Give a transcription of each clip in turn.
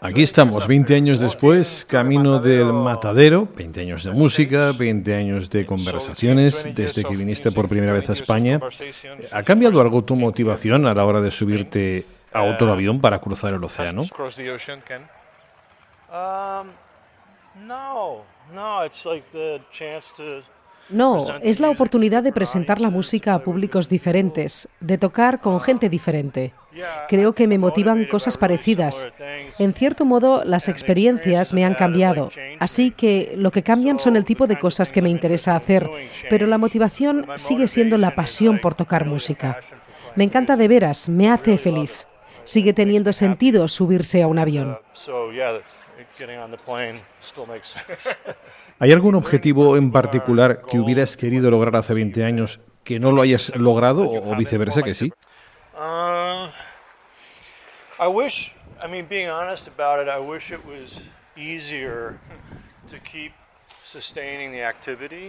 Aquí estamos, 20 años después, camino del matadero, 20 años de música, 20 años de conversaciones, desde que viniste por primera vez a España. ¿Ha cambiado algo tu motivación a la hora de subirte a otro avión para cruzar el océano? No, to no, es la oportunidad de presentar la música a públicos diferentes, de tocar con gente diferente. Creo que me motivan cosas parecidas. En cierto modo, las experiencias me han cambiado, así que lo que cambian son el tipo de cosas que me interesa hacer, pero la motivación sigue siendo la pasión por tocar música. Me encanta de veras, me hace feliz. Sigue teniendo sentido subirse a un avión. ¿Hay algún objetivo en particular que hubieras querido lograr hace 20 años que no lo hayas logrado o viceversa que sí?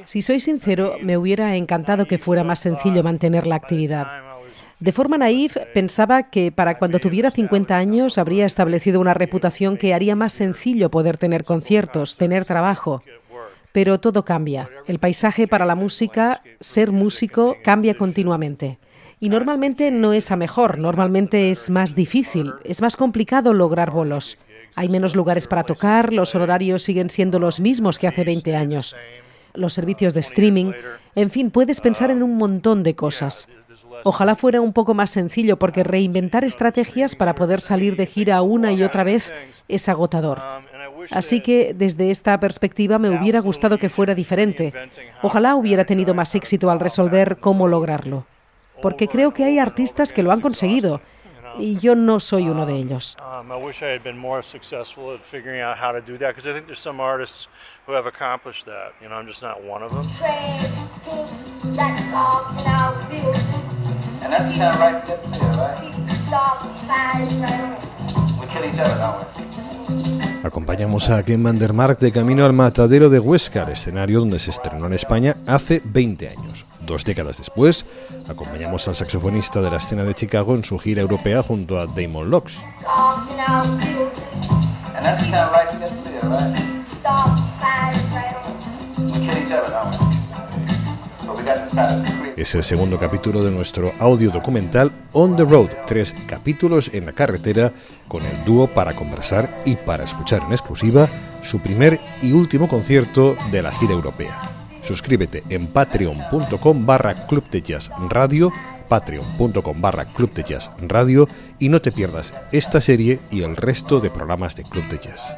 Si soy sincero, me hubiera encantado que fuera más sencillo mantener la actividad. De forma naif, pensaba que para cuando tuviera 50 años habría establecido una reputación que haría más sencillo poder tener conciertos, tener trabajo. Pero todo cambia. El paisaje para la música, ser músico, cambia continuamente. Y normalmente no es a mejor, normalmente es más difícil, es más complicado lograr bolos. Hay menos lugares para tocar, los honorarios siguen siendo los mismos que hace 20 años. Los servicios de streaming, en fin, puedes pensar en un montón de cosas. Ojalá fuera un poco más sencillo porque reinventar estrategias para poder salir de gira una y otra vez es agotador. Así que desde esta perspectiva me hubiera gustado que fuera diferente. Ojalá hubiera tenido más éxito al resolver cómo lograrlo. Porque creo que hay artistas que lo han conseguido y yo no soy uno de ellos. Acompañamos a Ken van der Mark de camino al matadero de Huescar, escenario donde se estrenó en España hace 20 años. Dos décadas después, acompañamos al saxofonista de la escena de Chicago en su gira europea junto a Damon Locks. Es el segundo capítulo de nuestro audio documental On the Road, tres capítulos en la carretera con el dúo para conversar y para escuchar en exclusiva su primer y último concierto de la gira europea. Suscríbete en patreon.com barra Club de Jazz Radio, patreon.com barra Club de Jazz Radio y no te pierdas esta serie y el resto de programas de Club de Jazz.